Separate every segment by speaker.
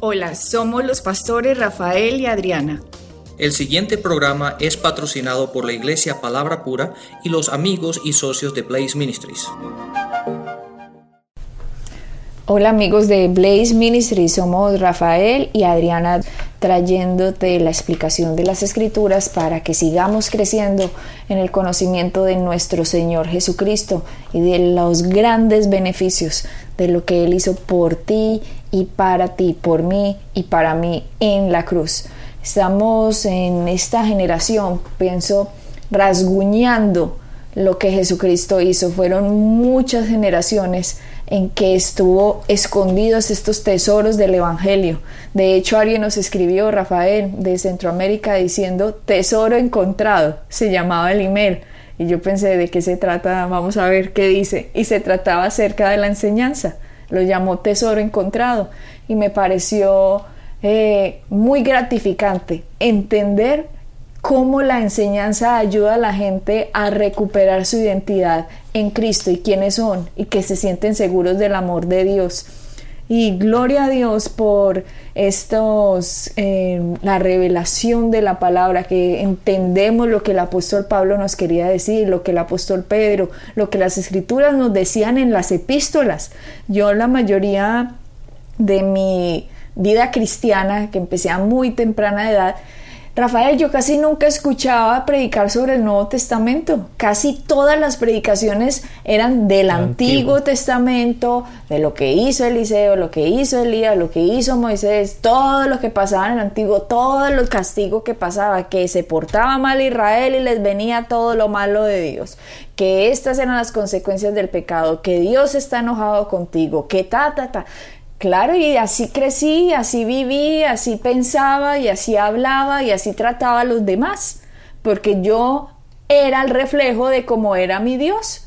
Speaker 1: Hola, somos los pastores Rafael y Adriana.
Speaker 2: El siguiente programa es patrocinado por la Iglesia Palabra Pura y los amigos y socios de Blaze Ministries.
Speaker 1: Hola amigos de Blaze Ministries, somos Rafael y Adriana trayéndote la explicación de las escrituras para que sigamos creciendo en el conocimiento de nuestro Señor Jesucristo y de los grandes beneficios de lo que Él hizo por ti y para ti, por mí y para mí en la cruz. Estamos en esta generación, pienso, rasguñando lo que Jesucristo hizo. Fueron muchas generaciones en que estuvo escondidos estos tesoros del Evangelio. De hecho, alguien nos escribió, Rafael, de Centroamérica, diciendo tesoro encontrado, se llamaba el email. Y yo pensé, ¿de qué se trata? Vamos a ver qué dice. Y se trataba acerca de la enseñanza lo llamó tesoro encontrado y me pareció eh, muy gratificante entender cómo la enseñanza ayuda a la gente a recuperar su identidad en Cristo y quiénes son y que se sienten seguros del amor de Dios. Y gloria a Dios por estos, eh, la revelación de la palabra, que entendemos lo que el apóstol Pablo nos quería decir, lo que el apóstol Pedro, lo que las escrituras nos decían en las epístolas. Yo la mayoría de mi vida cristiana, que empecé a muy temprana edad, Rafael, yo casi nunca escuchaba predicar sobre el Nuevo Testamento. Casi todas las predicaciones eran del Antiguo, Testamento, de lo que hizo Eliseo, lo que hizo Elías, lo que hizo Moisés, todo lo que pasaba en el Antiguo, todo el castigo que pasaba, que se portaba mal Israel y les venía todo lo malo de Dios, que estas eran las consecuencias del pecado, que Dios está enojado contigo, que ta, ta, ta. Claro, y así crecí, así viví, así pensaba y así hablaba y así trataba a los demás, porque yo era el reflejo de cómo era mi Dios.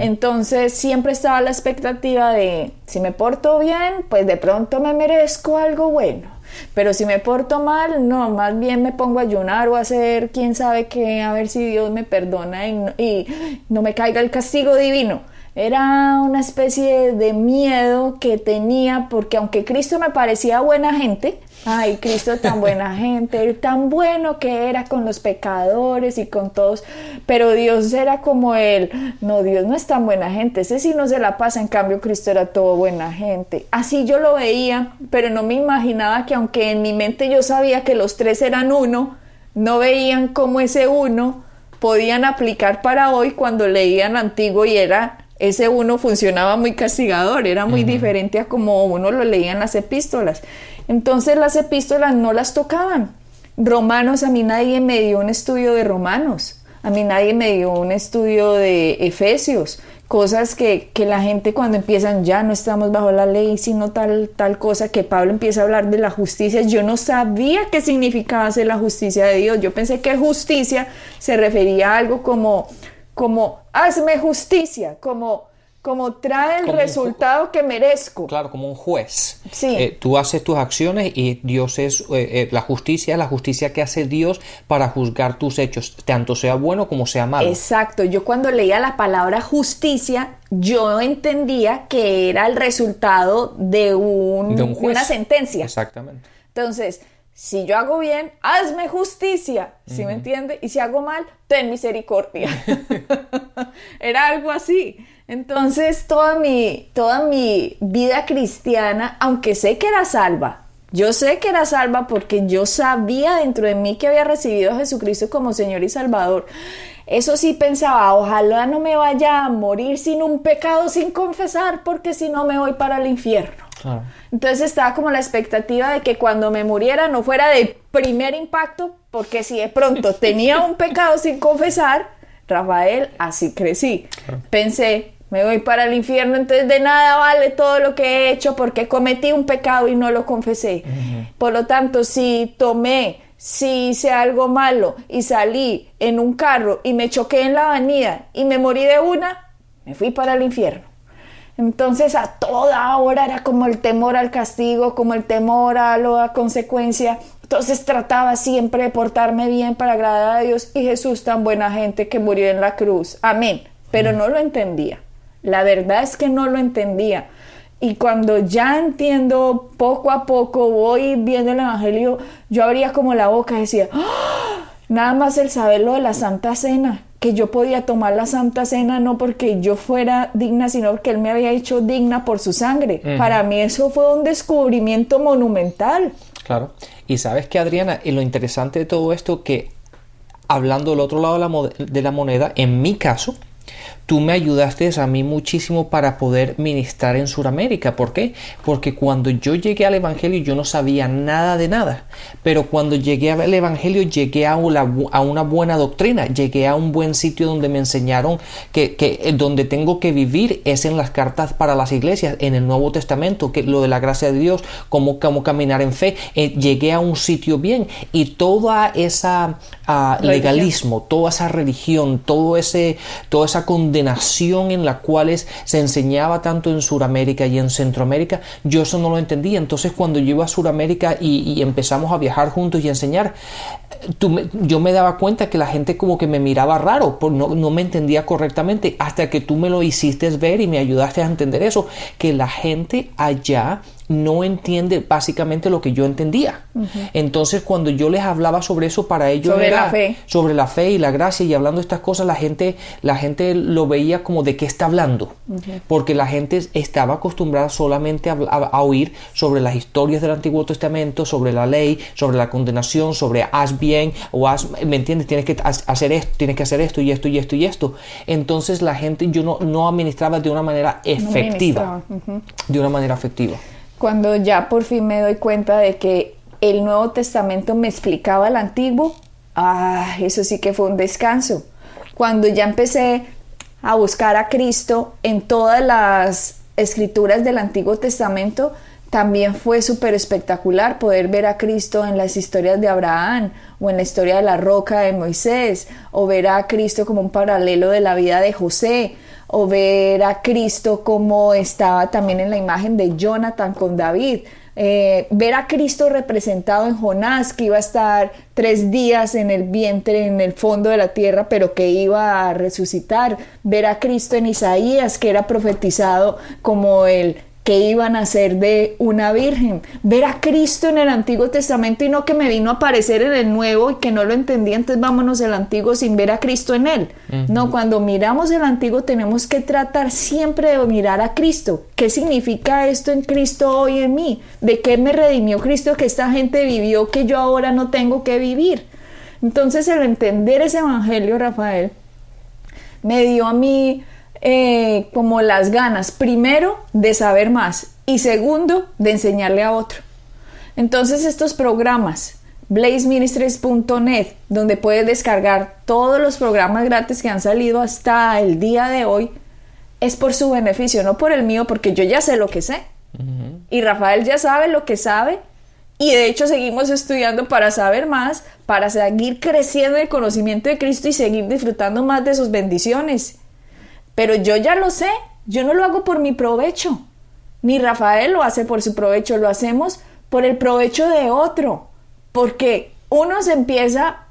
Speaker 1: Entonces siempre estaba la expectativa de, si me porto bien, pues de pronto me merezco algo bueno. Pero si me porto mal, no, más bien me pongo a ayunar o a hacer quién sabe qué, a ver si Dios me perdona y no me caiga el castigo divino. Era una especie de miedo que tenía porque aunque Cristo me parecía buena gente, ay, Cristo tan buena gente, tan bueno que era con los pecadores y con todos, pero Dios era como él, no, Dios no es tan buena gente, ese sí no se la pasa, en cambio Cristo era todo buena gente. Así yo lo veía, pero no me imaginaba que aunque en mi mente yo sabía que los tres eran uno, no veían cómo ese uno podían aplicar para hoy cuando leían antiguo y era ese uno funcionaba muy castigador, era muy diferente a como uno lo leía en las epístolas. Entonces las epístolas no las tocaban. Romanos, a mí nadie me dio un estudio de Romanos, a mí nadie me dio un estudio de Efesios, cosas que, que la gente cuando empiezan ya no estamos bajo la ley, sino tal, tal cosa que Pablo empieza a hablar de la justicia. Yo no sabía qué significaba ser la justicia de Dios. Yo pensé que justicia se refería a algo como como hazme justicia, como, como trae el resultado que merezco.
Speaker 2: Claro, como un juez.
Speaker 1: Sí.
Speaker 2: Eh, tú haces tus acciones y Dios es eh, eh, la justicia, la justicia que hace Dios para juzgar tus hechos, tanto sea bueno como sea malo.
Speaker 1: Exacto. Yo cuando leía la palabra justicia, yo entendía que era el resultado de, un,
Speaker 2: de una
Speaker 1: sentencia.
Speaker 2: Exactamente.
Speaker 1: Entonces, si yo hago bien, hazme justicia, ¿sí me entiende? Y si hago mal, ten misericordia. Era algo así. Entonces, toda mi, toda mi vida cristiana, aunque sé que era salva, yo sé que era salva porque yo sabía dentro de mí que había recibido a Jesucristo como Señor y Salvador. Eso sí pensaba, ojalá no me vaya a morir sin un pecado, sin confesar, porque si no me voy para el infierno. Entonces estaba como la expectativa de que cuando me muriera no fuera de primer impacto, porque si de pronto tenía un pecado sin confesar, Rafael, así crecí. Pensé, me voy para el infierno, entonces de nada vale todo lo que he hecho porque cometí un pecado y no lo confesé. Por lo tanto, si tomé, si hice algo malo y salí en un carro y me choqué en la avenida y me morí de una, me fui para el infierno. Entonces a toda hora era como el temor al castigo, como el temor a la consecuencia. Entonces trataba siempre de portarme bien para agradar a Dios y Jesús tan buena gente que murió en la cruz. Amén. Pero no lo entendía. La verdad es que no lo entendía. Y cuando ya entiendo poco a poco, voy viendo el Evangelio, yo abría como la boca y decía, ¡Ah! Nada más el saberlo de la Santa Cena, que yo podía tomar la Santa Cena no porque yo fuera digna, sino porque Él me había hecho digna por su sangre. Para mí eso fue un descubrimiento monumental.
Speaker 2: Claro. Y sabes que, Adriana, y lo interesante de todo esto, que hablando del otro lado de la, de la moneda, en mi caso, tú me ayudaste a mí muchísimo para poder ministrar en Sudamérica. ¿Por qué? Porque cuando yo llegué al Evangelio yo no sabía nada de nada. Pero cuando llegué al Evangelio llegué a una, a una buena doctrina, llegué a un buen sitio donde me enseñaron que, que, eh, donde tengo que vivir es en las cartas para las iglesias, en el Nuevo Testamento, que lo de la gracia de Dios, cómo, cómo caminar en fe. Eh, llegué a un sitio bien y toda esa uh, legalismo, toda esa religión, todo ese, toda esa condenación nación en la cual se enseñaba tanto en Sudamérica y en Centroamérica, yo eso no lo entendía. Entonces cuando yo iba a Sudamérica y, empezamos a viajar juntos y a enseñar, yo me daba cuenta que la gente como que me miraba raro, no, no me entendía correctamente, hasta que tú me lo hiciste ver y me ayudaste a entender eso, que la gente allá no entiende básicamente lo que yo entendía. Entonces, cuando yo les hablaba sobre eso, para ellos
Speaker 1: sobre
Speaker 2: era
Speaker 1: la fe.
Speaker 2: sobre la fe y la gracia y hablando de estas cosas, la gente, la gente lo veía como de qué está hablando, porque la gente estaba acostumbrada solamente a, oír sobre las historias del Antiguo Testamento, sobre la ley, sobre la condenación, sobre haz bien o haz, ¿me entiendes? Tienes que hacer esto, tienes que hacer esto y esto y esto y esto. Entonces, la gente, yo no, no administraba de una manera efectiva, de una manera efectiva
Speaker 1: cuando ya por fin me doy cuenta de que el Nuevo Testamento me explicaba el Antiguo, ah, eso sí que fue un descanso. Cuando ya empecé a buscar a Cristo en todas las escrituras del Antiguo Testamento, también fue súper espectacular poder ver a Cristo en las historias de Abraham o en la historia de la roca de Moisés o ver a Cristo como un paralelo de la vida de José o ver a Cristo como estaba también en la imagen de Jonathan con David. Eh, ver a Cristo representado en Jonás, que iba a estar tres días en el vientre, en el fondo de la tierra, pero que iba a resucitar. Ver a Cristo en Isaías, que era profetizado como el que iban a ser de una virgen. Ver a Cristo en el Antiguo Testamento y no que me vino a aparecer en el Nuevo y que no lo entendía, entonces vámonos del Antiguo sin ver a Cristo en él. No, cuando miramos el Antiguo tenemos que tratar siempre de mirar a Cristo. ¿Qué significa esto en Cristo hoy en mí? ¿De qué me redimió Cristo que esta gente vivió que yo ahora no tengo que vivir? Entonces el entender ese Evangelio, Rafael, me dio a mí eh, como las ganas, primero, de saber más y segundo, de enseñarle a otro. Entonces estos programas, blazeministries.net, donde puedes descargar todos los programas gratis que han salido hasta el día de hoy, es por su beneficio, no por el mío, porque yo ya sé lo que sé. Y Rafael ya sabe lo que sabe. Y de hecho seguimos estudiando para saber más, para seguir creciendo en el conocimiento de Cristo y seguir disfrutando más de sus bendiciones. Pero yo ya lo sé, yo no lo hago por mi provecho, ni Rafael lo hace por su provecho, lo hacemos por el provecho de otro, porque uno se empieza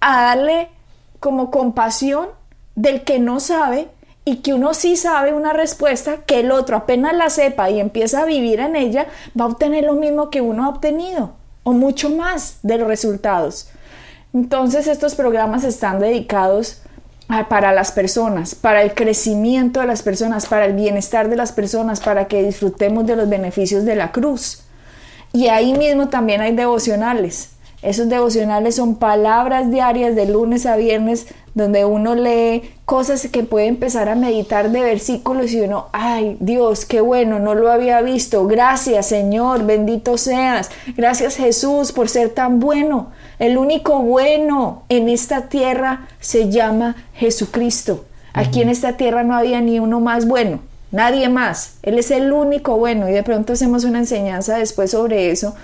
Speaker 1: a darle como compasión del que no sabe y que uno sí sabe una respuesta que el otro apenas la sepa y empieza a vivir en ella, va a obtener lo mismo que uno ha obtenido o mucho más de los resultados. Entonces estos programas están dedicados para las personas, para el crecimiento de las personas, para el bienestar de las personas, para que disfrutemos de los beneficios de la cruz. Y ahí mismo también hay devocionales. Esos devocionales son palabras diarias de lunes a viernes donde uno lee cosas que puede empezar a meditar de versículos y uno, ay Dios, qué bueno, no lo había visto. Gracias Señor, bendito seas. Gracias Jesús por ser tan bueno. El único bueno en esta tierra se llama Jesucristo. Aquí en esta tierra no había ni uno más bueno, nadie más. Él es el único bueno y de pronto hacemos una enseñanza después sobre eso.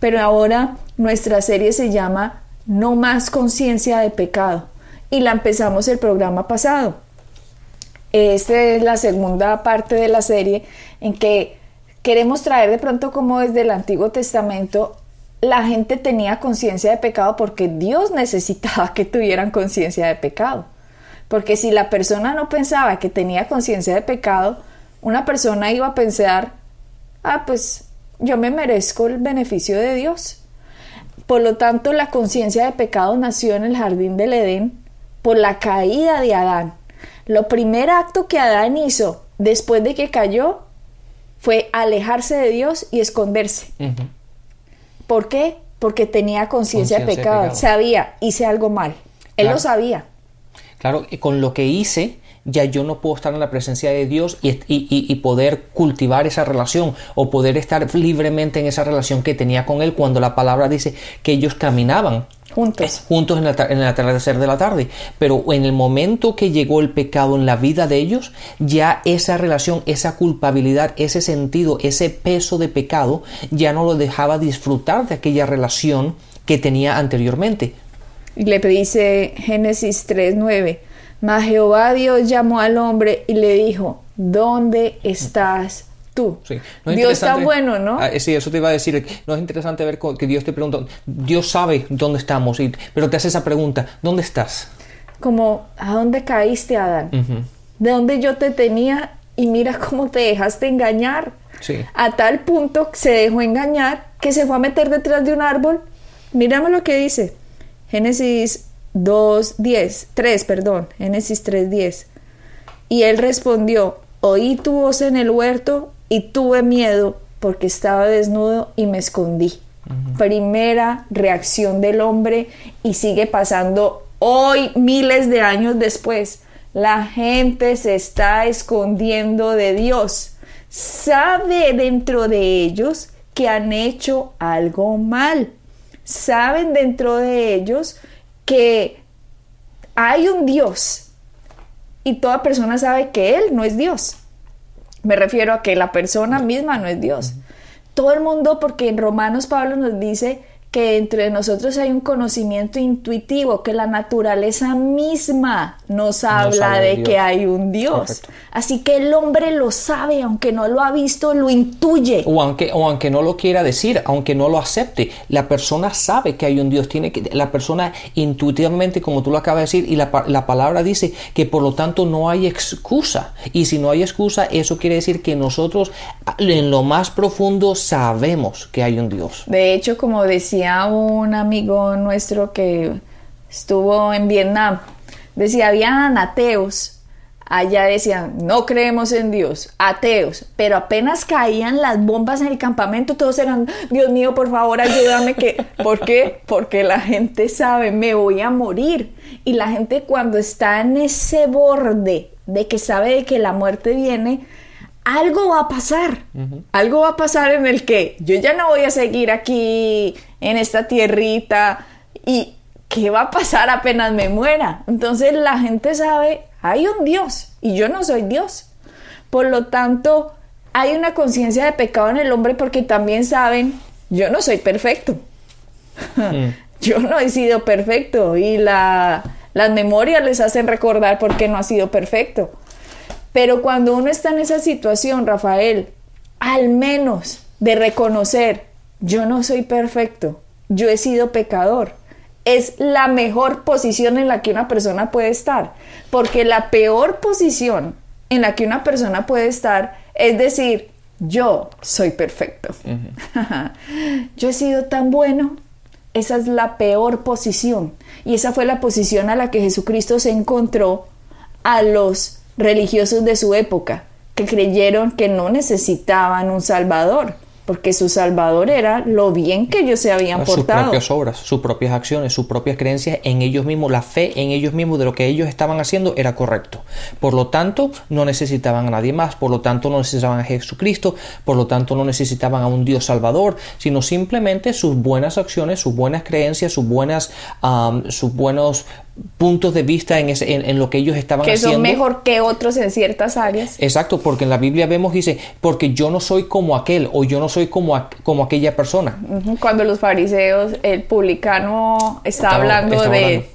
Speaker 1: Pero ahora nuestra serie se llama No más conciencia de pecado y la empezamos el programa pasado. Esta es la segunda parte de la serie en que queremos traer de pronto como desde el Antiguo Testamento la gente tenía conciencia de pecado porque Dios necesitaba que tuvieran conciencia de pecado. Porque si la persona no pensaba que tenía conciencia de pecado, una persona iba a pensar ah, pues yo me merezco el beneficio de Dios. Por lo tanto, la conciencia de pecado nació en el jardín del Edén por la caída de Adán. Lo primer acto que Adán hizo después de que cayó fue alejarse de Dios y esconderse. ¿Por qué? Porque tenía conciencia de, pecado. Sabía, hice algo mal. Él lo sabía.
Speaker 2: Claro, con lo que hice, ya yo no puedo estar en la presencia de Dios y, poder cultivar esa relación o poder estar libremente en esa relación que tenía con Él cuando la palabra dice que ellos caminaban
Speaker 1: juntos,
Speaker 2: juntos en, en, el atardecer de la tarde. Pero en el momento que llegó el pecado en la vida de ellos, ya esa relación, esa culpabilidad, ese sentido, ese peso de pecado, ya no lo dejaba disfrutar de aquella relación que tenía anteriormente.
Speaker 1: Le dice Génesis 3.9 mas Jehová Dios llamó al hombre y le dijo, ¿dónde estás tú? Dios está bueno, ¿no?
Speaker 2: Ah, sí, eso te iba a decir. No es interesante ver que Dios te pregunta, Dios sabe dónde estamos, pero te hace esa pregunta, ¿dónde estás?
Speaker 1: Como, ¿a dónde caíste, Adán? De dónde yo te tenía y mira cómo te dejaste engañar.
Speaker 2: Sí.
Speaker 1: A tal punto se dejó engañar que se fue a meter detrás de un árbol. Mírame lo que dice. Génesis 2.10, 3, perdón, Génesis 3.10. Y él respondió, oí tu voz en el huerto y tuve miedo porque estaba desnudo y me escondí. Primera reacción del hombre y sigue pasando hoy, miles de años después. La gente se está escondiendo de Dios. Sabe dentro de ellos que han hecho algo mal. Saben dentro de ellos que hay un Dios y toda persona sabe que Él no es Dios. Me refiero a que la persona misma no es Dios. Todo el mundo, porque en Romanos Pablo nos dice que entre nosotros hay un conocimiento intuitivo, que la naturaleza misma nos habla de, que hay un Dios. Así que el hombre lo sabe, aunque no lo ha visto, lo intuye.
Speaker 2: O aunque, o aunque no lo quiera decir, aunque no lo acepte, la persona sabe que hay un Dios. Tiene que, la persona intuitivamente, como tú lo acabas de decir, y la, la palabra dice que por lo tanto no hay excusa. Y si no hay excusa, eso quiere decir que nosotros en lo más profundo sabemos que hay un Dios.
Speaker 1: De hecho, como decía, un amigo nuestro que estuvo en Vietnam, decía, habían ateos. Allá decían, no creemos en Dios, ateos, pero apenas caían las bombas en el campamento, todos eran, Dios mío, por favor, ayúdame, que, ¿por qué? Porque la gente sabe, me voy a morir. Y la gente cuando está en ese borde de que sabe de que la muerte viene, algo va a pasar, algo va a pasar en el que yo ya no voy a seguir aquí en esta tierrita y qué va a pasar apenas me muera. Entonces la gente sabe, hay un Dios y yo no soy Dios. Por lo tanto, hay una conciencia de pecado en el hombre porque también saben, yo no soy perfecto. Mm. yo no he sido perfecto y la, las memorias les hacen recordar por qué no ha sido perfecto. Pero cuando uno está en esa situación, Rafael, al menos de reconocer, yo no soy perfecto, yo he sido pecador, es la mejor posición en la que una persona puede estar. Porque la peor posición en la que una persona puede estar es decir, yo soy perfecto. yo he sido tan bueno. Esa es la peor posición. Y esa fue la posición a la que Jesucristo se encontró a los religiosos de su época, que creyeron que no necesitaban un Salvador, porque su Salvador era lo bien que ellos se habían portado.
Speaker 2: Sus propias obras, sus propias acciones, sus propias creencias en ellos mismos, la fe en ellos mismos de lo que ellos estaban haciendo era correcto. Por lo tanto, no necesitaban a nadie más, por lo tanto, no necesitaban a Jesucristo, por lo tanto, no necesitaban a un Dios Salvador, sino simplemente sus buenas acciones, sus buenas creencias, sus buenas, sus buenos puntos de vista en, en, lo que ellos estaban haciendo.
Speaker 1: Que son mejor que otros en ciertas áreas.
Speaker 2: Exacto, porque en la Biblia vemos, dice, porque yo no soy como aquel o yo no soy como, como aquella persona.
Speaker 1: Cuando los fariseos, el publicano está hablando, de,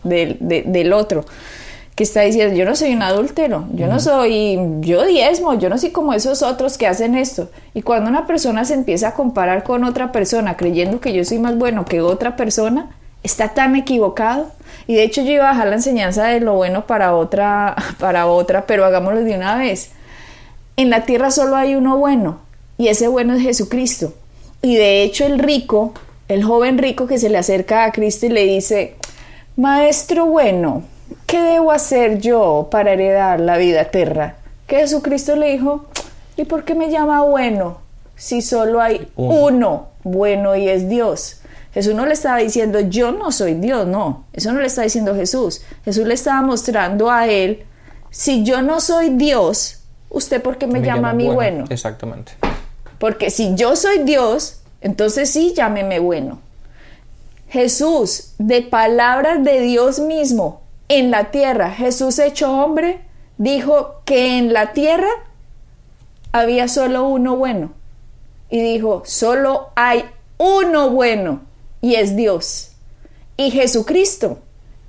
Speaker 1: del otro, que está diciendo, yo no soy un adúltero, yo no soy, yo diezmo, yo no soy como esos otros que hacen esto. Y cuando una persona se empieza a comparar con otra persona creyendo que yo soy más bueno que otra persona, está tan equivocado. Y de hecho yo iba a dejar la enseñanza de lo bueno para otra, para otra, pero hagámoslo de una vez. En la tierra solo hay uno bueno y ese bueno es Jesucristo. Y de hecho el rico, el joven rico que se le acerca a Cristo y le dice, Maestro bueno, ¿qué debo hacer yo para heredar la vida eterna? Que Jesucristo le dijo, ¿y por qué me llama bueno si solo hay uno bueno y es Dios? Jesús no le estaba diciendo, yo no soy Dios, no, eso no le está diciendo Jesús. Jesús le estaba mostrando a él, si yo no soy Dios, ¿usted por qué me, llama, a mí bueno?
Speaker 2: Exactamente.
Speaker 1: Porque si yo soy Dios, entonces sí, llámeme bueno. Jesús, de palabras de Dios mismo, en la tierra, Jesús hecho hombre, dijo que en la tierra había solo uno bueno. Y dijo, solo hay uno bueno y es Dios. Y Jesucristo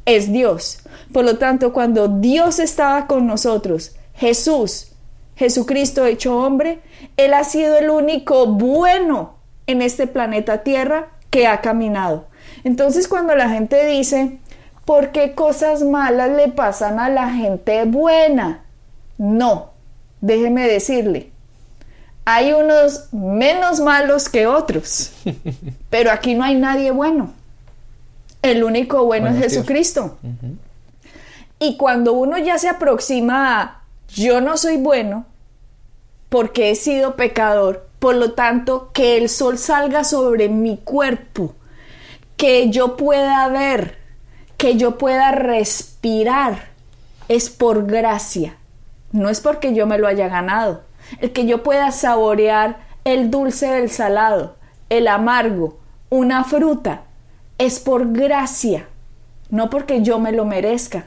Speaker 1: es Dios. Por lo tanto, cuando Dios estaba con nosotros, Jesús, Jesucristo hecho hombre, Él ha sido el único bueno en este planeta Tierra que ha caminado. Entonces, cuando la gente dice, ¿por qué cosas malas le pasan a la gente buena? No, déjeme decirle, hay unos menos malos que otros, pero aquí no hay nadie bueno. El único bueno, es Jesucristo. Y cuando uno ya se aproxima a yo no soy bueno porque he sido pecador, por lo tanto que el sol salga sobre mi cuerpo, que yo pueda ver, que yo pueda respirar, es por gracia, no es porque yo me lo haya ganado el que yo pueda saborear el dulce del salado, el amargo, una fruta, es por gracia, no porque yo me lo merezca.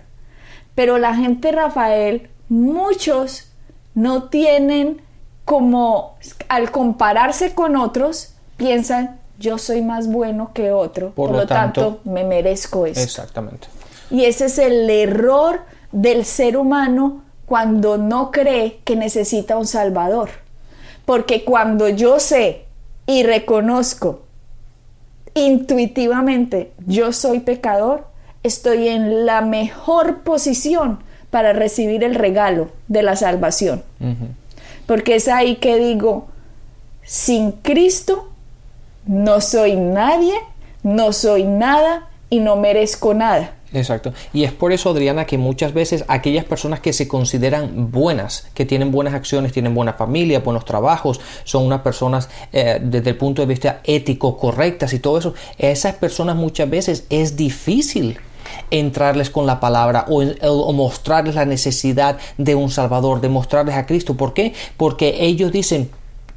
Speaker 1: Pero la gente, Rafael, muchos no tienen como, al compararse con otros, piensan, yo soy más bueno que otro, por, lo, tanto, me merezco esto.
Speaker 2: Exactamente.
Speaker 1: Y ese es el error del ser humano cuando no cree que necesita un Salvador. Porque cuando yo sé y reconozco intuitivamente yo soy pecador, estoy en la mejor posición para recibir el regalo de la salvación. Porque es ahí que digo, sin Cristo no soy nadie, no soy nada y no merezco nada.
Speaker 2: Exacto. Y es por eso, Adriana, que muchas veces aquellas personas que se consideran buenas, que tienen buenas acciones, tienen buena familia, buenos trabajos, son unas personas eh, desde el punto de vista ético correctas y todo eso, esas personas muchas veces es difícil entrarles con la palabra o, o, mostrarles la necesidad de un Salvador, de mostrarles a Cristo. ¿Por qué? Porque ellos dicen,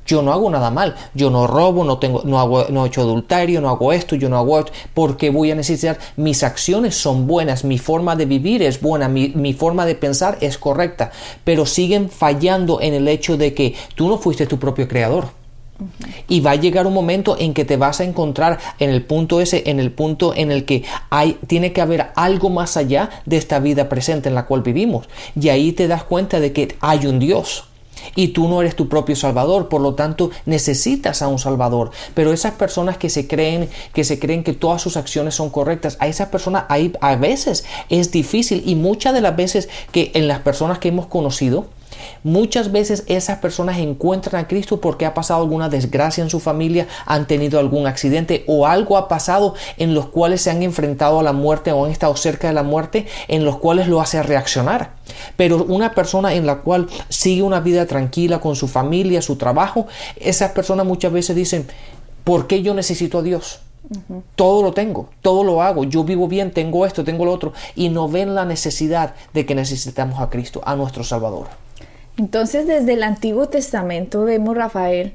Speaker 2: yo no hago nada mal, yo no robo, no tengo, no hago, no he hecho adulterio, no hago esto, yo no hago esto, porque voy a necesitar, mis acciones son buenas, mi forma de vivir es buena, mi, mi forma de pensar es correcta, pero siguen fallando en el hecho de que tú no fuiste tu propio creador. Y va a llegar un momento en que te vas a encontrar en el punto ese, en el punto en el que hay, tiene que haber algo más allá de esta vida presente en la cual vivimos. Y ahí te das cuenta de que hay un Dios y tú no eres tu propio salvador, por lo tanto necesitas a un salvador. Pero esas personas que se creen que se creen que todas sus acciones son correctas, a esas personas a veces es difícil y muchas de las veces que en las personas que hemos conocido Muchas veces esas personas encuentran a Cristo porque ha pasado alguna desgracia en su familia, han tenido algún accidente o algo ha pasado en los cuales se han enfrentado a la muerte o han estado cerca de la muerte, en los cuales lo hace reaccionar. Pero una persona en la cual sigue una vida tranquila con su familia, su trabajo, esas personas muchas veces dicen, ¿por qué yo necesito a Dios? Todo lo tengo, todo lo hago, yo vivo bien, tengo esto, tengo lo otro, y no ven la necesidad de que necesitamos a Cristo, a nuestro Salvador.
Speaker 1: Entonces desde el Antiguo Testamento vemos, Rafael,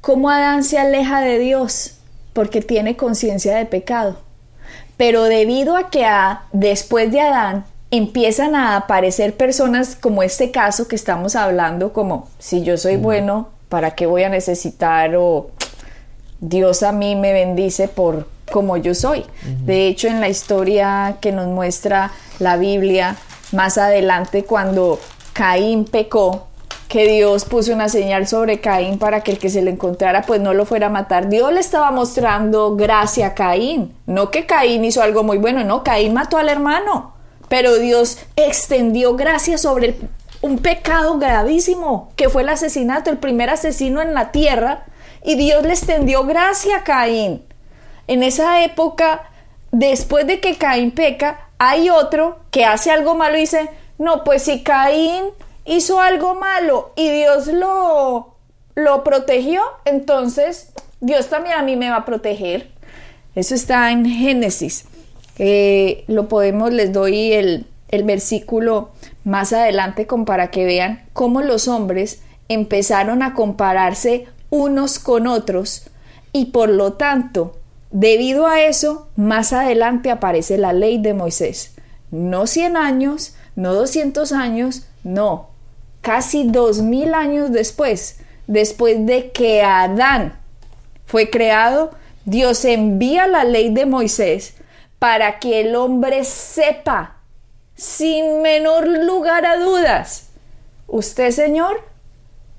Speaker 1: cómo Adán se aleja de Dios porque tiene conciencia de pecado. Pero debido a que después de Adán empiezan a aparecer personas como este caso que estamos hablando, como si yo soy bueno, ¿para qué voy a necesitar? O Dios a mí me bendice por como yo soy. De hecho, en la historia que nos muestra la Biblia, más adelante cuando Caín pecó, que Dios puso una señal sobre Caín para que el que se le encontrara pues no lo fuera a matar. Dios le estaba mostrando gracia a Caín, no que Caín hizo algo muy bueno, no, Caín mató al hermano, pero Dios extendió gracia sobre un pecado gravísimo, que fue el asesinato, el primer asesino en la tierra, y Dios les tendió gracia a Caín. En esa época, después de que Caín peca, hay otro que hace algo malo y dice, no, pues si Caín hizo algo malo y Dios lo, lo protegió, entonces Dios también a mí me va a proteger. Eso está en Génesis. Eh, lo podemos, les doy el, el versículo más adelante con, para que vean cómo los hombres empezaron a compararse unos con otros y por lo tanto, debido a eso, más adelante aparece la ley de Moisés. No 100 años, no 200 años, no, casi 2000 años después, después de que Adán fue creado, Dios envía la ley de Moisés para que el hombre sepa, sin menor lugar a dudas, usted, Señor,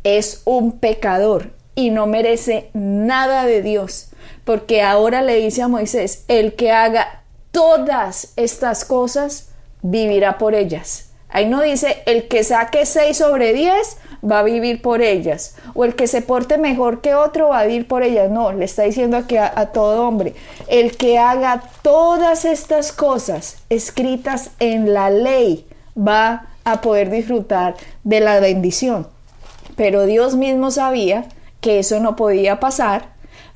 Speaker 1: es un pecador y no merece nada de Dios, porque ahora le dice a Moisés, el que haga todas estas cosas, vivirá por ellas. Ahí no dice, el que saque 6 sobre 10 va a vivir por ellas, o el que se porte mejor que otro va a vivir por ellas. No, le está diciendo aquí a, a todo hombre, el que haga todas estas cosas escritas en la ley va a poder disfrutar de la bendición. Pero Dios mismo sabía que eso no podía pasar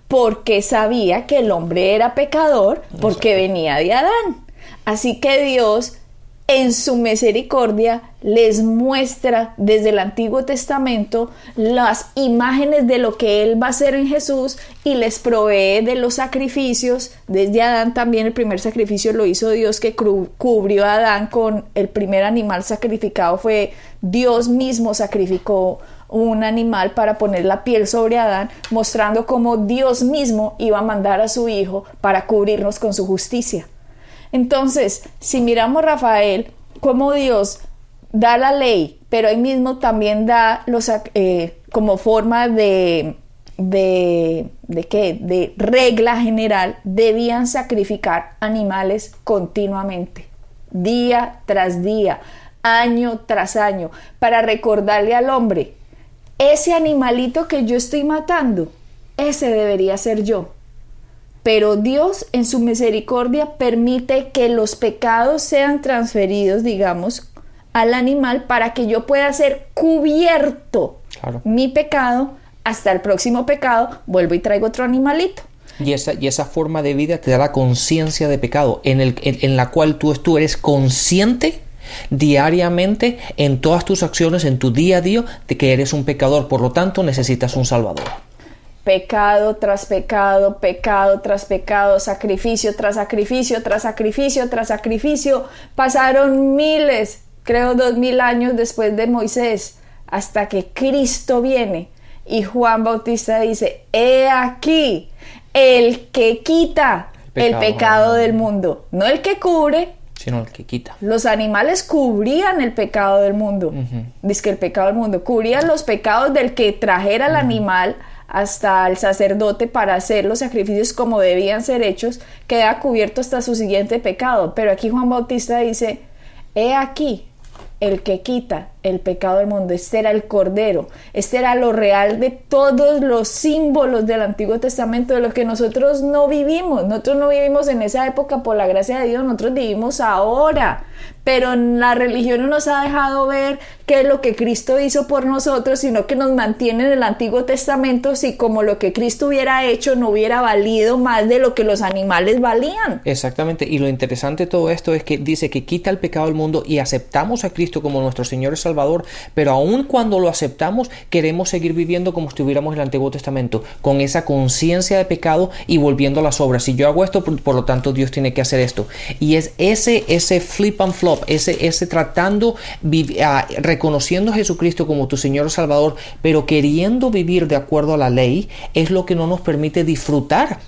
Speaker 1: porque sabía que el hombre era pecador porque venía de Adán. Así que Dios en su misericordia les muestra desde el Antiguo Testamento las imágenes de lo que Él va a hacer en Jesús y les provee de los sacrificios. Desde Adán también el primer sacrificio lo hizo Dios que cubrió a Adán con el primer animal sacrificado fue Dios mismo sacrificó un animal para poner la piel sobre Adán, mostrando cómo Dios mismo iba a mandar a su Hijo para cubrirnos con su justicia. Entonces, si miramos Rafael, cómo Dios da la ley, pero ahí mismo también da los eh, como forma de de, de qué, de regla general, debían sacrificar animales continuamente, día tras día, año tras año, para recordarle al hombre ese animalito que yo estoy matando, ese debería ser yo. Pero Dios en su misericordia permite que los pecados sean transferidos, digamos, al animal para que yo pueda ser cubierto mi pecado hasta el próximo pecado, vuelvo y traigo otro animalito.
Speaker 2: Y esa, y esa forma de vida te da la conciencia de pecado, en, el, en, la cual tú, tú eres consciente diariamente en todas tus acciones, en tu día a día, de que eres un pecador, por lo tanto necesitas un Salvador.
Speaker 1: Pecado tras pecado, pecado tras pecado, sacrificio tras sacrificio, tras sacrificio, tras sacrificio. Pasaron miles, creo dos mil años después de Moisés, hasta que Cristo viene. Y Juan Bautista dice, he aquí el que quita el pecado, del mundo, no el que cubre,
Speaker 2: sino el que quita.
Speaker 1: Los animales cubrían el pecado del mundo. Dice que el pecado del mundo. Cubrían los pecados del que trajera el animal hasta el sacerdote para hacer los sacrificios como debían ser hechos, queda cubierto hasta su siguiente pecado. Pero aquí Juan Bautista dice, he aquí el que quita el pecado del mundo. Este era el Cordero. Este era lo real de todos los símbolos del Antiguo Testamento de los que nosotros no vivimos. Nosotros no vivimos en esa época por la gracia de Dios, nosotros vivimos ahora. Pero la religión no nos ha dejado ver qué es lo que Cristo hizo por nosotros, sino que nos mantiene en el Antiguo Testamento si como lo que Cristo hubiera hecho no hubiera valido más de lo que los animales valían.
Speaker 2: Exactamente. Y lo interesante de todo esto es que dice que quita el pecado del mundo y aceptamos a Cristo como nuestro Señor y Salvador Salvador, pero aun cuando lo aceptamos, queremos seguir viviendo como si estuviéramos en el Antiguo Testamento, con esa conciencia de pecado y volviendo a las obras. Si yo hago esto, por, lo tanto Dios tiene que hacer esto. Y es ese, ese flip and flop, ese, ese tratando, uh, reconociendo a Jesucristo como tu Señor Salvador, pero queriendo vivir de acuerdo a la ley, es lo que no nos permite disfrutar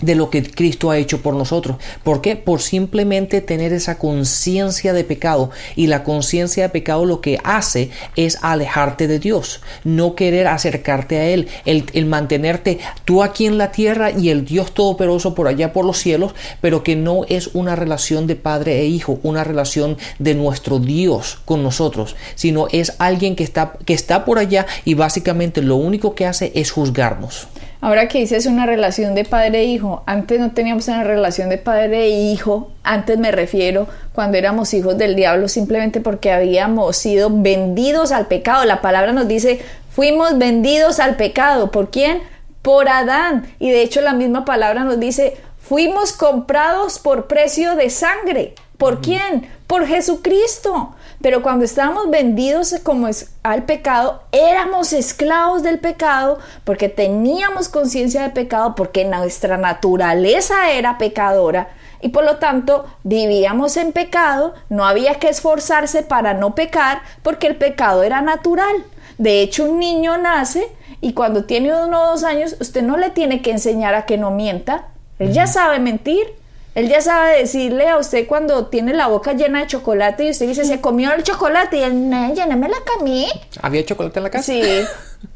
Speaker 2: de lo que Cristo ha hecho por nosotros. ¿Por qué? Por simplemente tener esa conciencia de pecado. Y la conciencia de pecado lo que hace es alejarte de Dios, no querer acercarte a Él, el, mantenerte tú aquí en la tierra y el Dios Todopoderoso por allá por los cielos, pero que no es una relación de padre e hijo, una relación de nuestro Dios con nosotros, sino es alguien que está, que está por allá y básicamente lo único que hace es juzgarnos.
Speaker 1: Ahora que dices una relación de padre e hijo, antes no teníamos una relación de padre e hijo, antes me refiero cuando éramos hijos del diablo simplemente porque habíamos sido vendidos al pecado. La palabra nos dice, fuimos vendidos al pecado. ¿Por quién? Por Adán. Y de hecho la misma palabra nos dice, fuimos comprados por precio de sangre. ¿Por quién? Por Jesucristo. Pero cuando estábamos vendidos como es, al pecado, éramos esclavos del pecado porque teníamos conciencia de pecado, porque nuestra naturaleza era pecadora y por lo tanto vivíamos en pecado, no había que esforzarse para no pecar porque el pecado era natural. De hecho, un niño nace y cuando tiene uno o dos años, usted no le tiene que enseñar a que no mienta. Él ya sabe mentir. Él ya sabe decirle a usted cuando tiene la boca llena de chocolate y usted dice, se comió el chocolate y él, no, me la comí.
Speaker 2: ¿Había chocolate en la casa?
Speaker 1: Sí.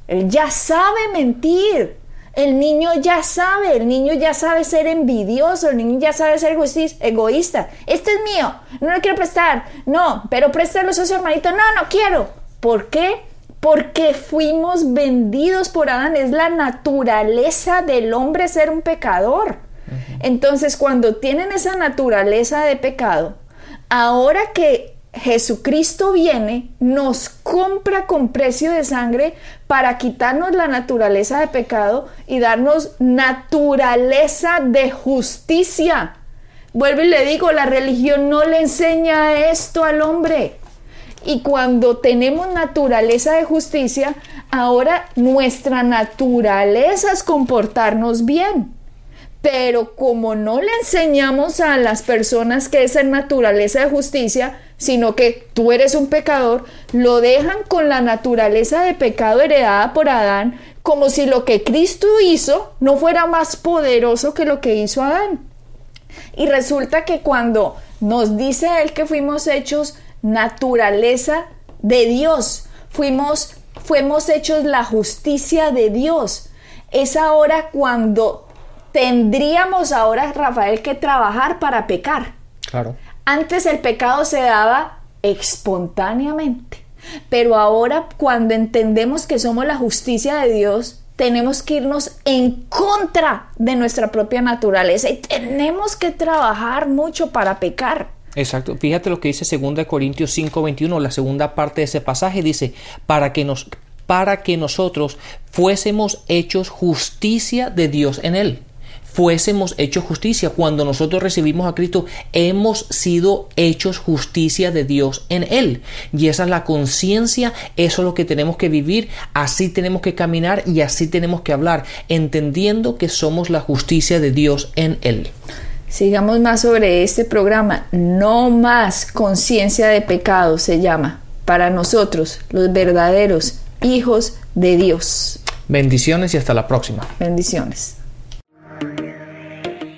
Speaker 1: él ya sabe mentir. El niño ya sabe, el niño ya sabe ser envidioso, el niño ya sabe ser egoísta. Este es mío, no lo quiero prestar. No, pero préstalo a su hermanito. No, no quiero. ¿Por qué? Porque fuimos vendidos por Adán. Es la naturaleza del hombre ser un pecador. Entonces, cuando tienen esa naturaleza de pecado, ahora que Jesucristo viene, nos compra con precio de sangre para quitarnos la naturaleza de pecado y darnos naturaleza de justicia. Vuelvo y le digo, la religión no le enseña esto al hombre. Y cuando tenemos naturaleza de justicia, ahora nuestra naturaleza es comportarnos bien. Pero como no le enseñamos a las personas que es en naturaleza de justicia, sino que tú eres un pecador, lo dejan con la naturaleza de pecado heredada por Adán, como si lo que Cristo hizo no fuera más poderoso que lo que hizo Adán. Y resulta que cuando nos dice él que fuimos hechos naturaleza de Dios, fuimos, fuimos hechos la justicia de Dios, es ahora cuando tendríamos ahora, Rafael, que trabajar para pecar.
Speaker 2: Claro.
Speaker 1: Antes el pecado se daba espontáneamente, pero ahora cuando entendemos que somos la justicia de Dios, tenemos que irnos en contra de nuestra propia naturaleza y tenemos que trabajar mucho para pecar.
Speaker 2: Exacto. Fíjate lo que dice 2 Corintios 5:21, la segunda parte de ese pasaje dice, para que nos para que nosotros fuésemos hechos justicia de Dios en él fuésemos hechos justicia. Cuando nosotros recibimos a Cristo, hemos sido hechos justicia de Dios en Él. Y esa es la conciencia, eso es lo que tenemos que vivir, así tenemos que caminar y así tenemos que hablar, entendiendo que somos la justicia de Dios en Él.
Speaker 1: Sigamos más sobre este programa. No más conciencia de pecado se llama para nosotros, los verdaderos hijos de Dios.
Speaker 2: Bendiciones y hasta la próxima.
Speaker 1: Bendiciones.